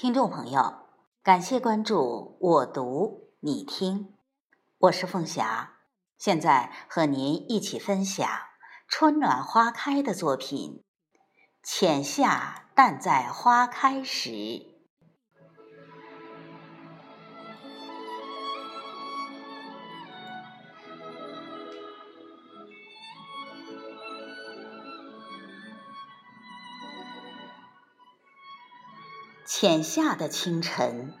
听众朋友，感谢关注我读你听，我是凤霞，现在和您一起分享春暖花开的作品《浅夏淡在花开时》。浅夏的清晨，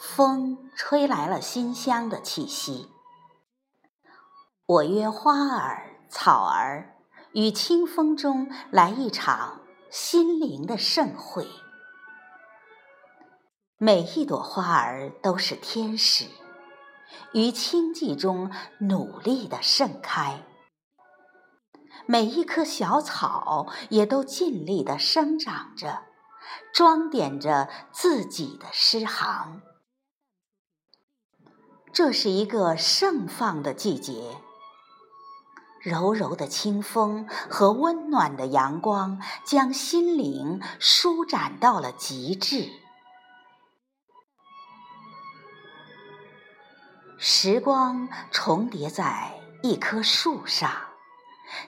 风吹来了馨香的气息。我约花儿、草儿，与清风中来一场心灵的盛会。每一朵花儿都是天使，于清寂中努力的盛开；每一棵小草也都尽力的生长着。装点着自己的诗行。这是一个盛放的季节，柔柔的清风和温暖的阳光将心灵舒展到了极致。时光重叠在一棵树上。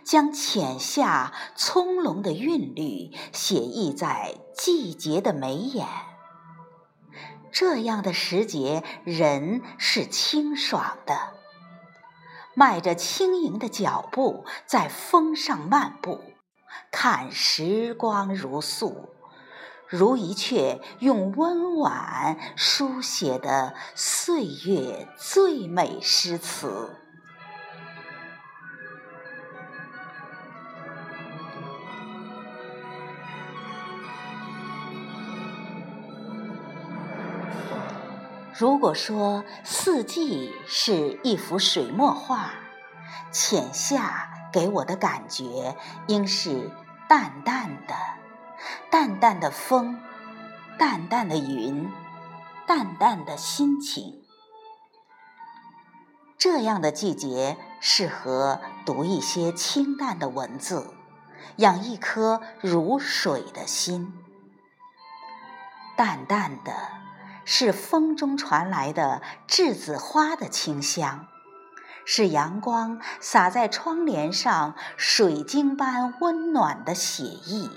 将浅夏葱茏的韵律写意在季节的眉眼。这样的时节，人是清爽的，迈着轻盈的脚步在风上漫步，看时光如素，如一阙用温婉书写的岁月最美诗词。如果说四季是一幅水墨画，浅夏给我的感觉应是淡淡的、淡淡的风、淡淡的云、淡淡的心情。这样的季节适合读一些清淡的文字，养一颗如水的心，淡淡的。是风中传来的栀子花的清香，是阳光洒在窗帘上水晶般温暖的写意，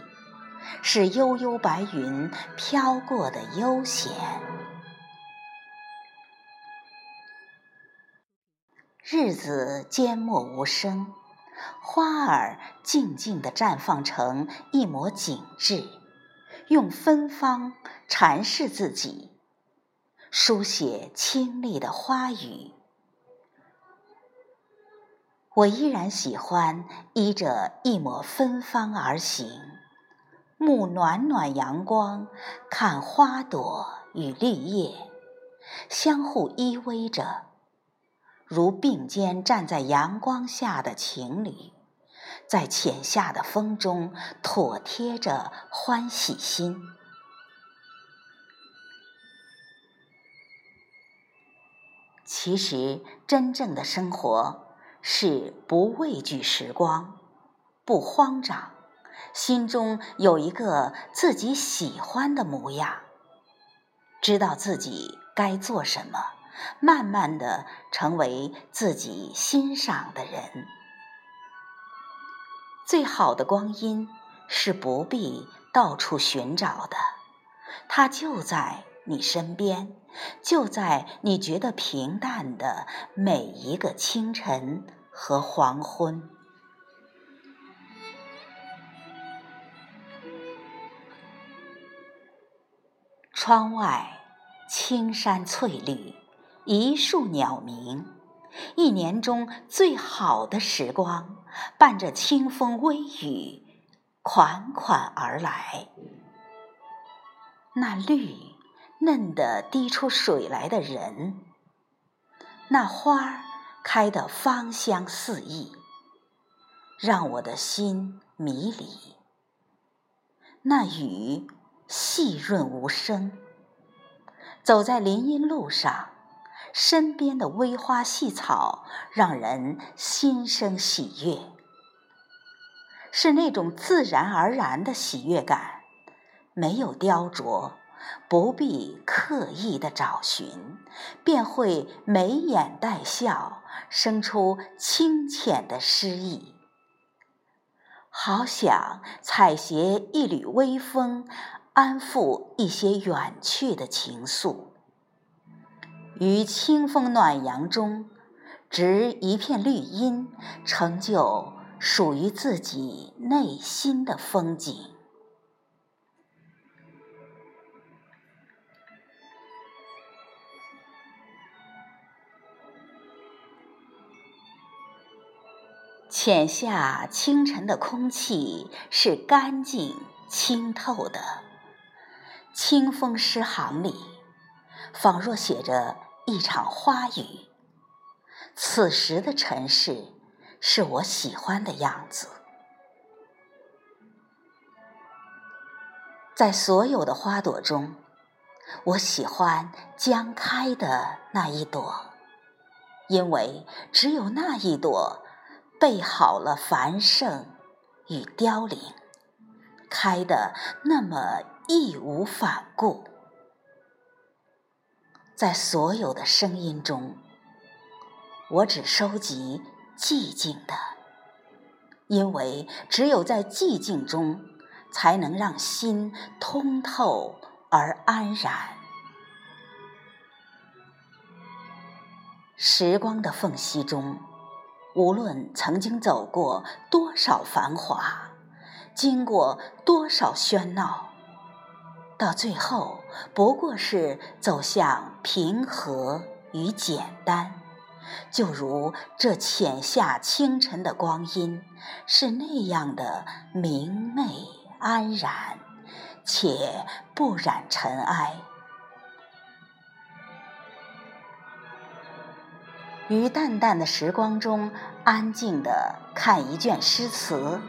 是悠悠白云飘过的悠闲。日子缄默无声，花儿静静地绽放成一抹景致，用芬芳阐释自己。书写清丽的花语，我依然喜欢依着一抹芬芳而行，沐暖暖阳光，看花朵与绿叶相互依偎着，如并肩站在阳光下的情侣，在浅夏的风中妥贴着欢喜心。其实，真正的生活是不畏惧时光，不慌张，心中有一个自己喜欢的模样，知道自己该做什么，慢慢的成为自己欣赏的人。最好的光阴是不必到处寻找的，它就在。你身边，就在你觉得平淡的每一个清晨和黄昏。窗外青山翠绿，一树鸟鸣，一年中最好的时光，伴着清风微雨，款款而来。那绿。嫩的滴出水来的人，那花儿开得芳香四溢，让我的心迷离。那雨细润无声，走在林荫路上，身边的微花细草让人心生喜悦，是那种自然而然的喜悦感，没有雕琢。不必刻意的找寻，便会眉眼带笑，生出清浅的诗意。好想采撷一缕微风，安抚一些远去的情愫。于清风暖阳中，植一片绿荫，成就属于自己内心的风景。浅夏清晨的空气是干净清透的，清风诗行里，仿若写着。一场花雨，此时的城市是我喜欢的样子。在所有的花朵中，我喜欢将开的那一朵，因为只有那一朵备好了繁盛与凋零，开得那么义无反顾。在所有的声音中，我只收集寂静的，因为只有在寂静中，才能让心通透而安然。时光的缝隙中，无论曾经走过多少繁华，经过多少喧闹。到最后，不过是走向平和与简单，就如这浅夏清晨的光阴，是那样的明媚安然，且不染尘埃。于淡淡的时光中，安静地看一卷诗词，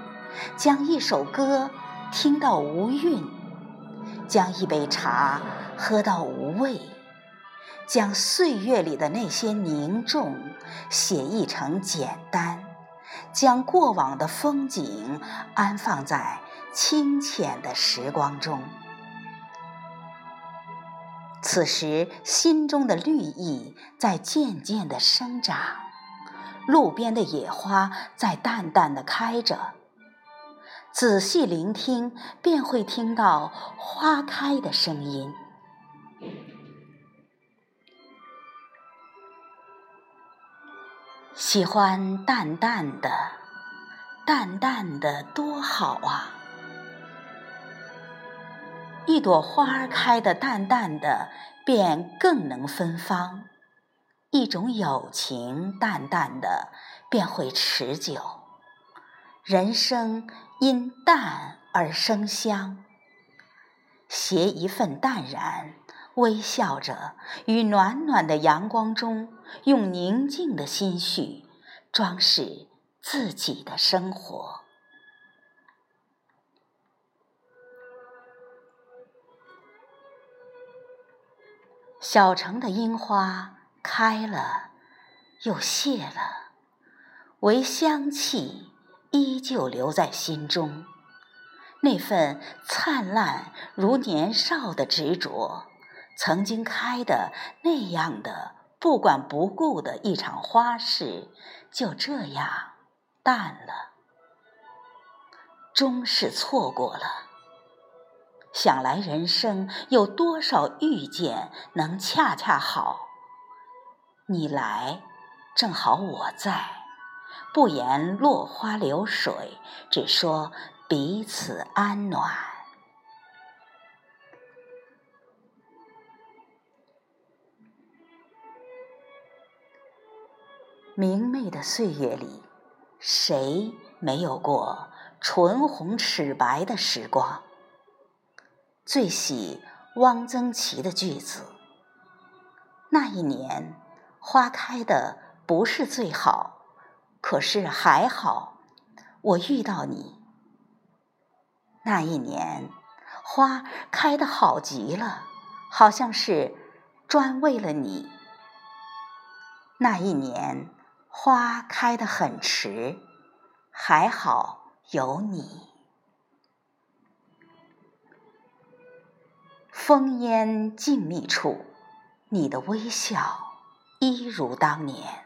将一首歌听到无韵。将一杯茶喝到无味，将岁月里的那些凝重写意成简单，将过往的风景安放在清浅的时光中。此时，心中的绿意在渐渐的生长，路边的野花在淡淡的开着。仔细聆听，便会听到花开的声音。喜欢淡淡的，淡淡的多好啊！一朵花开的淡淡的，便更能芬芳；一种友情淡淡的，便会持久。人生。因淡而生香，携一份淡然，微笑着，于暖暖的阳光中，用宁静的心绪装饰自己的生活。小城的樱花开了又谢了，唯香气。依旧留在心中，那份灿烂如年少的执着，曾经开的那样的不管不顾的一场花事，就这样淡了，终是错过了。想来人生有多少遇见能恰恰好？你来，正好我在。不言落花流水，只说彼此安暖。明媚的岁月里，谁没有过唇红齿白的时光？最喜汪曾祺的句子：“那一年，花开的不是最好。”可是还好，我遇到你。那一年，花开的好极了，好像是专为了你。那一年，花开的很迟，还好有你。烽烟静谧处，你的微笑一如当年，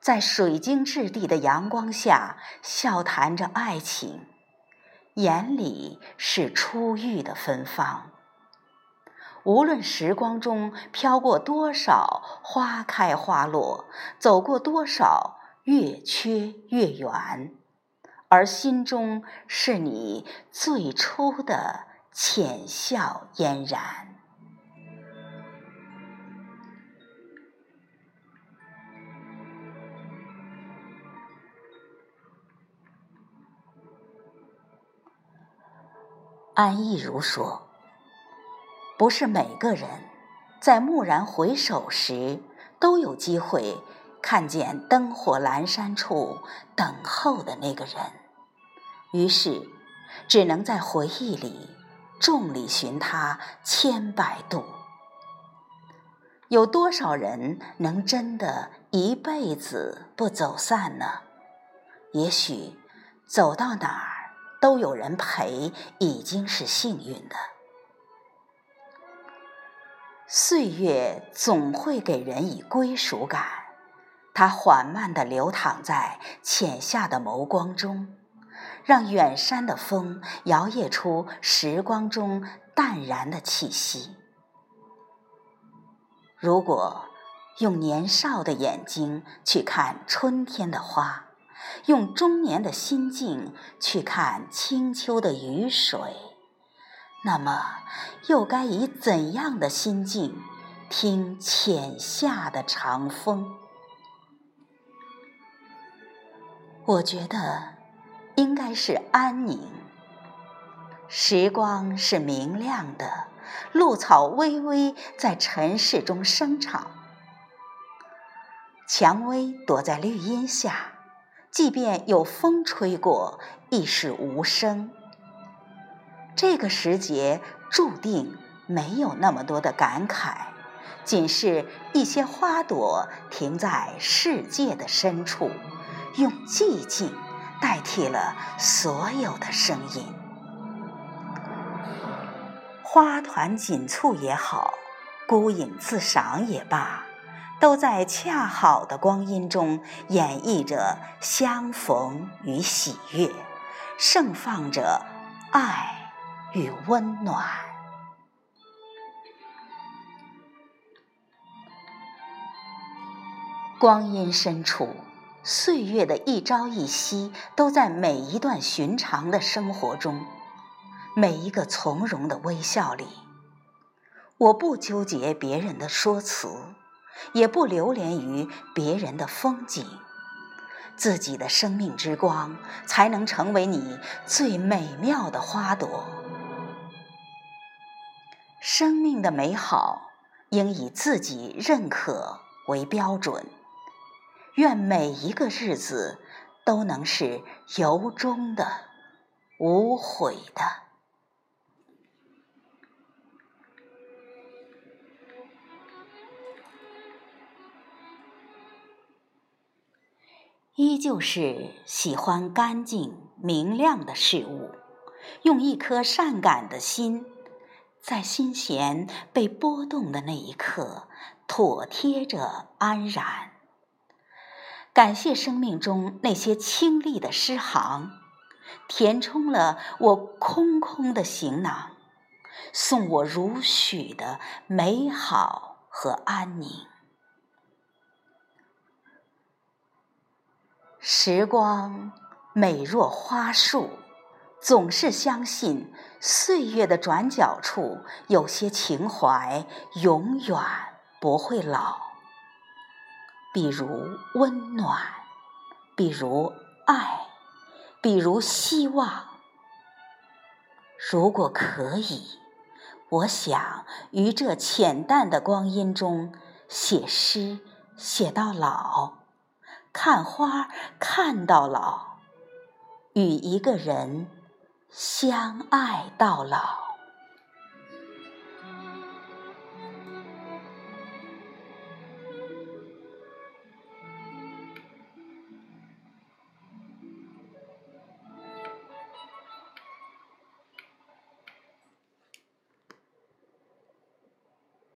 在水晶质地的阳光下笑谈着爱情，眼里是初遇的芬芳。无论时光中飘过多少花开花落，走过多少月缺月圆，而心中是你最初的浅笑嫣然。安意如说。不是每个人在蓦然回首时都有机会看见灯火阑珊处等候的那个人，于是只能在回忆里众里寻他千百度。有多少人能真的一辈子不走散呢？也许走到哪儿都有人陪，已经是幸运的。岁月总会给人以归属感，它缓慢地流淌在浅夏的眸光中，让远山的风摇曳出时光中淡然的气息。如果用年少的眼睛去看春天的花，用中年的心境去看清秋的雨水。那么，又该以怎样的心境听浅夏的长风？我觉得应该是安宁。时光是明亮的，露草微微在尘世中生长，蔷薇躲在绿荫下，即便有风吹过，亦是无声。这个时节注定没有那么多的感慨，仅是一些花朵停在世界的深处，用寂静代替了所有的声音。花团锦簇也好，孤影自赏也罢，都在恰好的光阴中演绎着相逢与喜悦，盛放着爱。与温暖，光阴深处，岁月的一朝一夕，都在每一段寻常的生活中，每一个从容的微笑里。我不纠结别人的说辞，也不流连于别人的风景，自己的生命之光，才能成为你最美妙的花朵。生命的美好，应以自己认可为标准。愿每一个日子都能是由衷的、无悔的。依旧是喜欢干净明亮的事物，用一颗善感的心。在心弦被拨动的那一刻，妥帖着安然。感谢生命中那些清丽的诗行，填充了我空空的行囊，送我如许的美好和安宁。时光美若花树。总是相信岁月的转角处有些情怀永远不会老，比如温暖，比如爱，比如希望。如果可以，我想于这浅淡的光阴中写诗，写到老；看花，看到老；与一个人。相爱到老。